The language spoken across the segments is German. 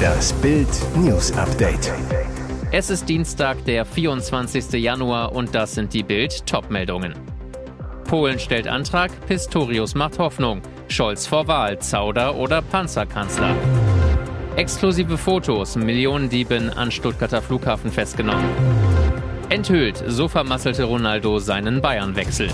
Das Bild News Update. Es ist Dienstag, der 24. Januar und das sind die Bild Topmeldungen. Polen stellt Antrag, Pistorius macht Hoffnung. Scholz vor Wahl, Zauder oder Panzerkanzler. Exklusive Fotos, Millionendieben an Stuttgarter Flughafen festgenommen. Enthüllt, so vermasselte Ronaldo seinen Bayernwechsel.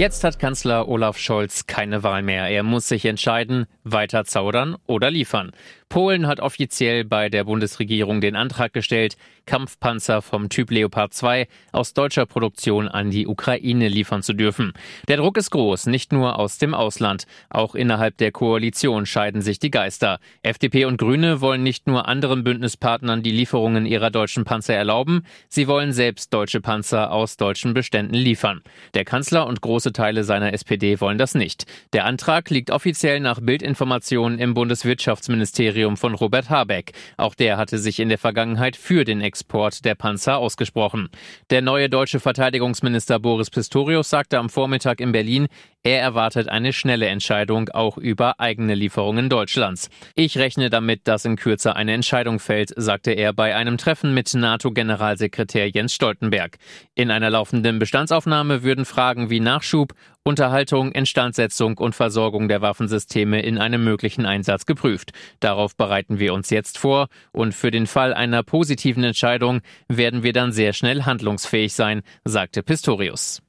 Jetzt hat Kanzler Olaf Scholz keine Wahl mehr. Er muss sich entscheiden, weiter zaudern oder liefern. Polen hat offiziell bei der Bundesregierung den Antrag gestellt, Kampfpanzer vom Typ Leopard 2 aus deutscher Produktion an die Ukraine liefern zu dürfen. Der Druck ist groß, nicht nur aus dem Ausland. Auch innerhalb der Koalition scheiden sich die Geister. FDP und Grüne wollen nicht nur anderen Bündnispartnern die Lieferungen ihrer deutschen Panzer erlauben, sie wollen selbst deutsche Panzer aus deutschen Beständen liefern. Der Kanzler und große Teile seiner SPD wollen das nicht. Der Antrag liegt offiziell nach Bildinformationen im Bundeswirtschaftsministerium Ministerium von Robert Habeck. Auch der hatte sich in der Vergangenheit für den Export der Panzer ausgesprochen. Der neue deutsche Verteidigungsminister Boris Pistorius sagte am Vormittag in Berlin, er erwartet eine schnelle Entscheidung auch über eigene Lieferungen Deutschlands. Ich rechne damit, dass in Kürze eine Entscheidung fällt, sagte er bei einem Treffen mit NATO-Generalsekretär Jens Stoltenberg. In einer laufenden Bestandsaufnahme würden Fragen wie Nachschub, Unterhaltung, Instandsetzung und Versorgung der Waffensysteme in einem möglichen Einsatz geprüft. Darauf bereiten wir uns jetzt vor und für den Fall einer positiven Entscheidung werden wir dann sehr schnell handlungsfähig sein, sagte Pistorius.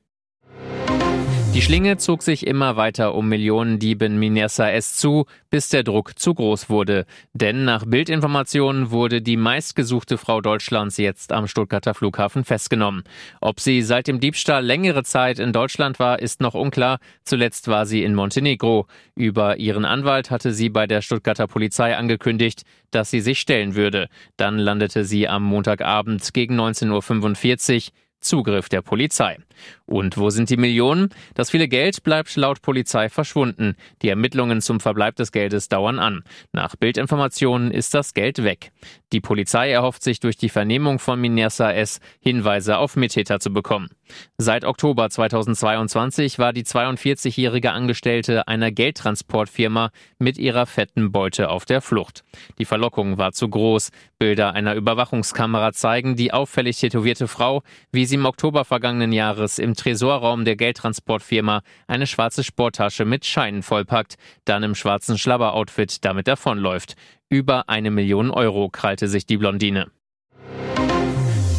Die Schlinge zog sich immer weiter um Millionendieben Minesa S zu, bis der Druck zu groß wurde. Denn nach Bildinformationen wurde die meistgesuchte Frau Deutschlands jetzt am Stuttgarter Flughafen festgenommen. Ob sie seit dem Diebstahl längere Zeit in Deutschland war, ist noch unklar. Zuletzt war sie in Montenegro. Über ihren Anwalt hatte sie bei der Stuttgarter Polizei angekündigt, dass sie sich stellen würde. Dann landete sie am Montagabend gegen 19.45 Uhr Zugriff der Polizei. Und wo sind die Millionen? Das viele Geld bleibt laut Polizei verschwunden. Die Ermittlungen zum Verbleib des Geldes dauern an. Nach Bildinformationen ist das Geld weg. Die Polizei erhofft sich durch die Vernehmung von Minersa S. Hinweise auf Mittäter zu bekommen. Seit Oktober 2022 war die 42-jährige Angestellte einer Geldtransportfirma mit ihrer fetten Beute auf der Flucht. Die Verlockung war zu groß. Bilder einer Überwachungskamera zeigen die auffällig tätowierte Frau, wie sie im Oktober vergangenen Jahres im Tresorraum der Geldtransportfirma eine schwarze Sporttasche mit Scheinen vollpackt, dann im schwarzen Schlabberoutfit damit davonläuft. Über eine Million Euro krallte sich die Blondine.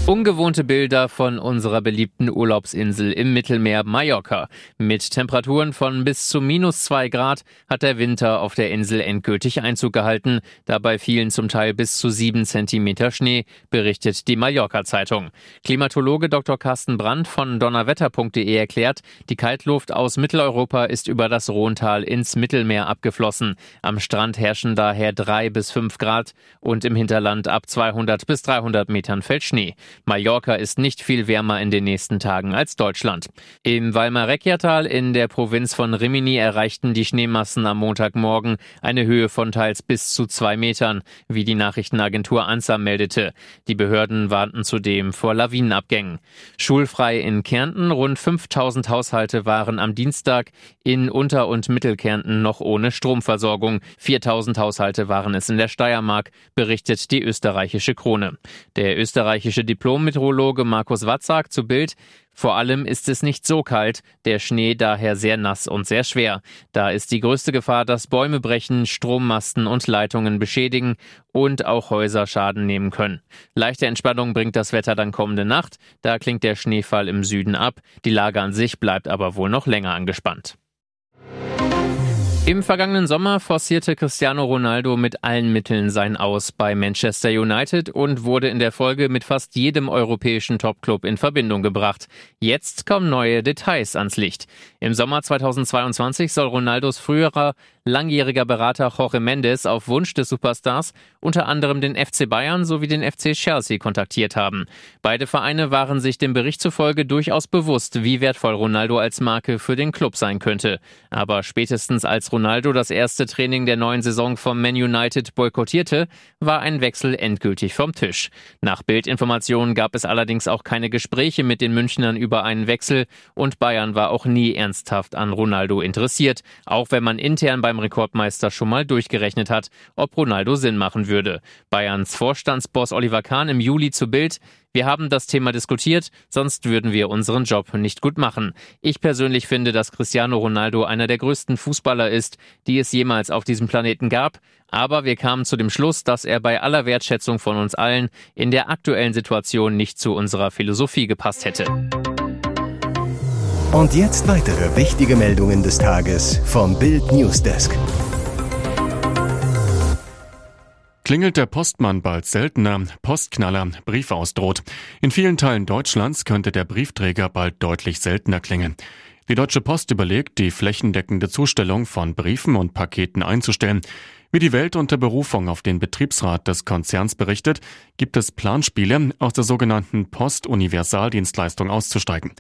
Ungewohnte Bilder von unserer beliebten Urlaubsinsel im Mittelmeer Mallorca. Mit Temperaturen von bis zu minus zwei Grad hat der Winter auf der Insel endgültig Einzug gehalten. Dabei fielen zum Teil bis zu sieben Zentimeter Schnee, berichtet die Mallorca-Zeitung. Klimatologe Dr. Carsten Brandt von donnerwetter.de erklärt, die Kaltluft aus Mitteleuropa ist über das Rhontal ins Mittelmeer abgeflossen. Am Strand herrschen daher drei bis fünf Grad und im Hinterland ab 200 bis 300 Metern fällt Schnee. Mallorca ist nicht viel wärmer in den nächsten Tagen als Deutschland. Im Weimar-Reckjatal in der Provinz von Rimini erreichten die Schneemassen am Montagmorgen eine Höhe von teils bis zu zwei Metern, wie die Nachrichtenagentur ANSA meldete. Die Behörden warnten zudem vor Lawinenabgängen. Schulfrei in Kärnten. Rund 5000 Haushalte waren am Dienstag in Unter- und Mittelkärnten noch ohne Stromversorgung. 4000 Haushalte waren es in der Steiermark, berichtet die österreichische Krone. Der österreichische Diplomat Diplom-Meteorologe Markus Watt sagt zu Bild, vor allem ist es nicht so kalt, der Schnee daher sehr nass und sehr schwer. Da ist die größte Gefahr, dass Bäume brechen, Strommasten und Leitungen beschädigen und auch Häuser Schaden nehmen können. Leichte Entspannung bringt das Wetter dann kommende Nacht, da klingt der Schneefall im Süden ab, die Lage an sich bleibt aber wohl noch länger angespannt. Im vergangenen Sommer forcierte Cristiano Ronaldo mit allen Mitteln sein Aus bei Manchester United und wurde in der Folge mit fast jedem europäischen Topclub in Verbindung gebracht. Jetzt kommen neue Details ans Licht. Im Sommer 2022 soll Ronaldos früherer langjähriger Berater Jorge Mendes auf Wunsch des Superstars unter anderem den FC Bayern sowie den FC Chelsea kontaktiert haben. Beide Vereine waren sich dem Bericht zufolge durchaus bewusst, wie wertvoll Ronaldo als Marke für den Club sein könnte. Aber spätestens als Ronaldo das erste Training der neuen Saison vom Man United boykottierte, war ein Wechsel endgültig vom Tisch. Nach Bildinformationen gab es allerdings auch keine Gespräche mit den Münchnern über einen Wechsel und Bayern war auch nie ernsthaft an Ronaldo interessiert, auch wenn man intern beim Rekordmeister schon mal durchgerechnet hat, ob Ronaldo Sinn machen würde. Bayerns Vorstandsboss Oliver Kahn im Juli zu Bild wir haben das Thema diskutiert, sonst würden wir unseren Job nicht gut machen. Ich persönlich finde, dass Cristiano Ronaldo einer der größten Fußballer ist, die es jemals auf diesem Planeten gab. Aber wir kamen zu dem Schluss, dass er bei aller Wertschätzung von uns allen in der aktuellen Situation nicht zu unserer Philosophie gepasst hätte. Und jetzt weitere wichtige Meldungen des Tages vom Bild Newsdesk. Klingelt der Postmann bald seltener, Postknaller, Brief ausdroht. In vielen Teilen Deutschlands könnte der Briefträger bald deutlich seltener klingeln. Die Deutsche Post überlegt, die flächendeckende Zustellung von Briefen und Paketen einzustellen. Wie die Welt unter Berufung auf den Betriebsrat des Konzerns berichtet, gibt es Planspiele, aus der sogenannten Post-Universaldienstleistung auszusteigen.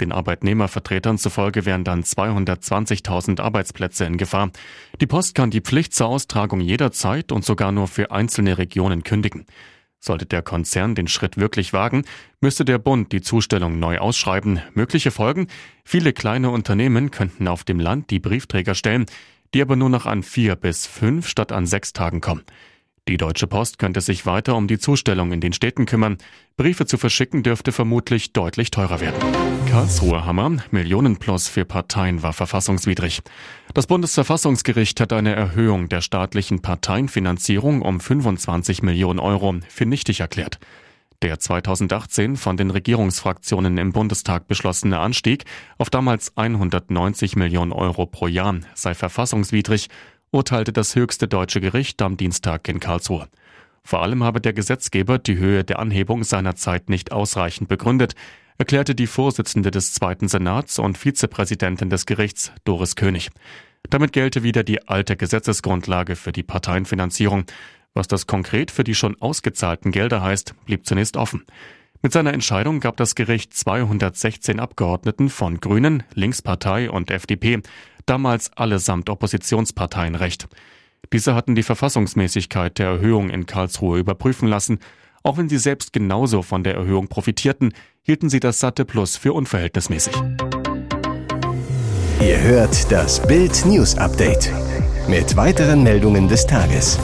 Den Arbeitnehmervertretern zufolge wären dann 220.000 Arbeitsplätze in Gefahr. Die Post kann die Pflicht zur Austragung jederzeit und sogar nur für einzelne Regionen kündigen. Sollte der Konzern den Schritt wirklich wagen, müsste der Bund die Zustellung neu ausschreiben. Mögliche Folgen? Viele kleine Unternehmen könnten auf dem Land die Briefträger stellen, die aber nur noch an vier bis fünf statt an sechs Tagen kommen. Die Deutsche Post könnte sich weiter um die Zustellung in den Städten kümmern. Briefe zu verschicken dürfte vermutlich deutlich teurer werden. Karlsruher Hammer, Millionen plus für Parteien war verfassungswidrig. Das Bundesverfassungsgericht hat eine Erhöhung der staatlichen Parteienfinanzierung um 25 Millionen Euro für nichtig erklärt. Der 2018 von den Regierungsfraktionen im Bundestag beschlossene Anstieg auf damals 190 Millionen Euro pro Jahr sei verfassungswidrig urteilte das höchste deutsche Gericht am Dienstag in Karlsruhe. Vor allem habe der Gesetzgeber die Höhe der Anhebung seinerzeit nicht ausreichend begründet, erklärte die Vorsitzende des Zweiten Senats und Vizepräsidentin des Gerichts, Doris König. Damit gelte wieder die alte Gesetzesgrundlage für die Parteienfinanzierung. Was das konkret für die schon ausgezahlten Gelder heißt, blieb zunächst offen. Mit seiner Entscheidung gab das Gericht 216 Abgeordneten von Grünen, Linkspartei und FDP damals allesamt Oppositionsparteien recht. Diese hatten die Verfassungsmäßigkeit der Erhöhung in Karlsruhe überprüfen lassen. Auch wenn sie selbst genauso von der Erhöhung profitierten, hielten sie das satte Plus für unverhältnismäßig. Ihr hört das Bild News Update mit weiteren Meldungen des Tages.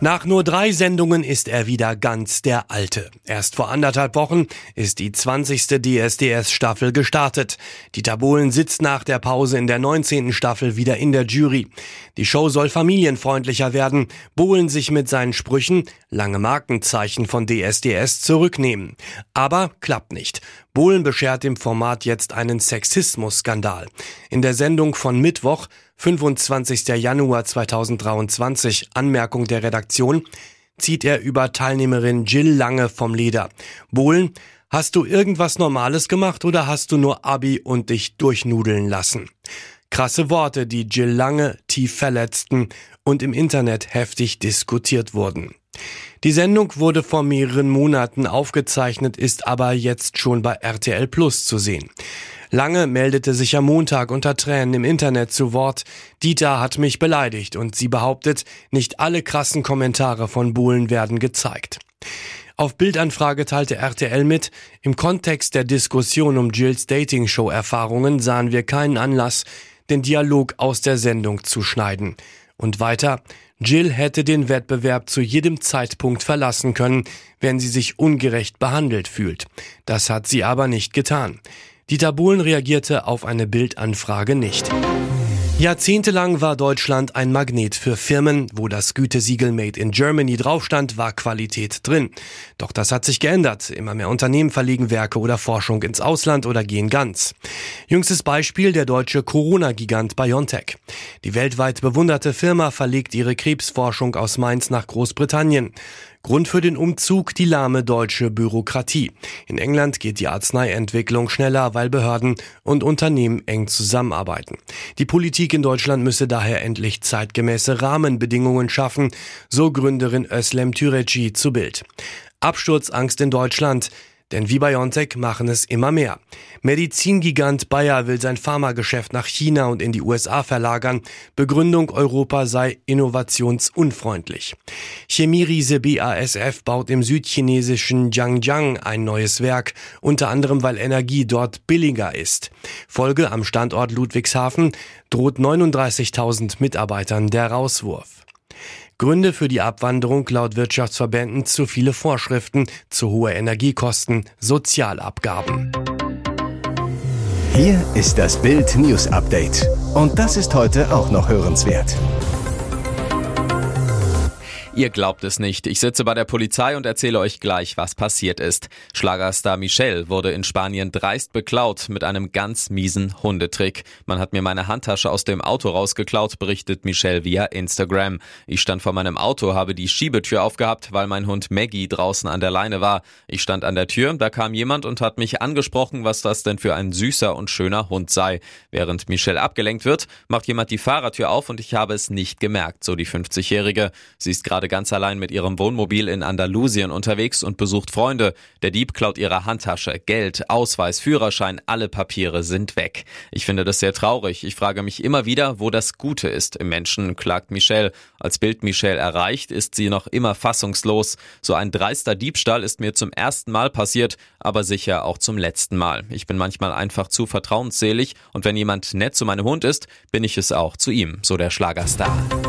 Nach nur drei Sendungen ist er wieder ganz der Alte. Erst vor anderthalb Wochen ist die 20. DSDS-Staffel gestartet. Dieter Bohlen sitzt nach der Pause in der 19. Staffel wieder in der Jury. Die Show soll familienfreundlicher werden, Bohlen sich mit seinen Sprüchen, lange Markenzeichen von DSDS, zurücknehmen. Aber klappt nicht. Bohlen beschert dem Format jetzt einen Sexismus-Skandal. In der Sendung von Mittwoch 25. Januar 2023, Anmerkung der Redaktion, zieht er über Teilnehmerin Jill Lange vom Leder. Bohlen, hast du irgendwas Normales gemacht oder hast du nur Abi und dich durchnudeln lassen? Krasse Worte, die Jill Lange tief verletzten und im Internet heftig diskutiert wurden. Die Sendung wurde vor mehreren Monaten aufgezeichnet, ist aber jetzt schon bei RTL Plus zu sehen. Lange meldete sich am Montag unter Tränen im Internet zu Wort. Dieter hat mich beleidigt und sie behauptet, nicht alle krassen Kommentare von Bohlen werden gezeigt. Auf Bildanfrage teilte RTL mit, im Kontext der Diskussion um Jills Dating-Show-Erfahrungen sahen wir keinen Anlass, den Dialog aus der Sendung zu schneiden. Und weiter, Jill hätte den Wettbewerb zu jedem Zeitpunkt verlassen können, wenn sie sich ungerecht behandelt fühlt. Das hat sie aber nicht getan. Dieter Bohlen reagierte auf eine Bildanfrage nicht. Jahrzehntelang war Deutschland ein Magnet für Firmen. Wo das Gütesiegel Made in Germany draufstand, war Qualität drin. Doch das hat sich geändert. Immer mehr Unternehmen verlegen Werke oder Forschung ins Ausland oder gehen ganz. Jüngstes Beispiel der deutsche Corona-Gigant BioNTech. Die weltweit bewunderte Firma verlegt ihre Krebsforschung aus Mainz nach Großbritannien. Grund für den Umzug die lahme deutsche Bürokratie. In England geht die Arzneientwicklung schneller, weil Behörden und Unternehmen eng zusammenarbeiten. Die Politik in Deutschland müsse daher endlich zeitgemäße Rahmenbedingungen schaffen, so Gründerin Özlem Türeci zu Bild. Absturzangst in Deutschland. Denn wie BioNTech machen es immer mehr. Medizingigant Bayer will sein Pharmageschäft nach China und in die USA verlagern. Begründung Europa sei innovationsunfreundlich. Chemieriese BASF baut im südchinesischen Jiangjiang ein neues Werk, unter anderem weil Energie dort billiger ist. Folge am Standort Ludwigshafen droht 39.000 Mitarbeitern der Rauswurf. Gründe für die Abwanderung laut Wirtschaftsverbänden zu viele Vorschriften, zu hohe Energiekosten, Sozialabgaben. Hier ist das Bild News Update. Und das ist heute auch noch hörenswert. Ihr glaubt es nicht. Ich sitze bei der Polizei und erzähle euch gleich, was passiert ist. Schlagerstar Michel wurde in Spanien dreist beklaut mit einem ganz miesen Hundetrick. Man hat mir meine Handtasche aus dem Auto rausgeklaut, berichtet Michel via Instagram. Ich stand vor meinem Auto, habe die Schiebetür aufgehabt, weil mein Hund Maggie draußen an der Leine war. Ich stand an der Tür, da kam jemand und hat mich angesprochen, was das denn für ein süßer und schöner Hund sei. Während Michel abgelenkt wird, macht jemand die Fahrertür auf und ich habe es nicht gemerkt, so die 50-Jährige. Sie ist gerade gerade ganz allein mit ihrem Wohnmobil in Andalusien unterwegs und besucht Freunde. Der Dieb klaut ihre Handtasche, Geld, Ausweis, Führerschein, alle Papiere sind weg. Ich finde das sehr traurig. Ich frage mich immer wieder, wo das Gute ist im Menschen, klagt Michelle. Als Bild Michelle erreicht, ist sie noch immer fassungslos. So ein dreister Diebstahl ist mir zum ersten Mal passiert, aber sicher auch zum letzten Mal. Ich bin manchmal einfach zu vertrauensselig und wenn jemand nett zu meinem Hund ist, bin ich es auch zu ihm, so der Schlagerstar.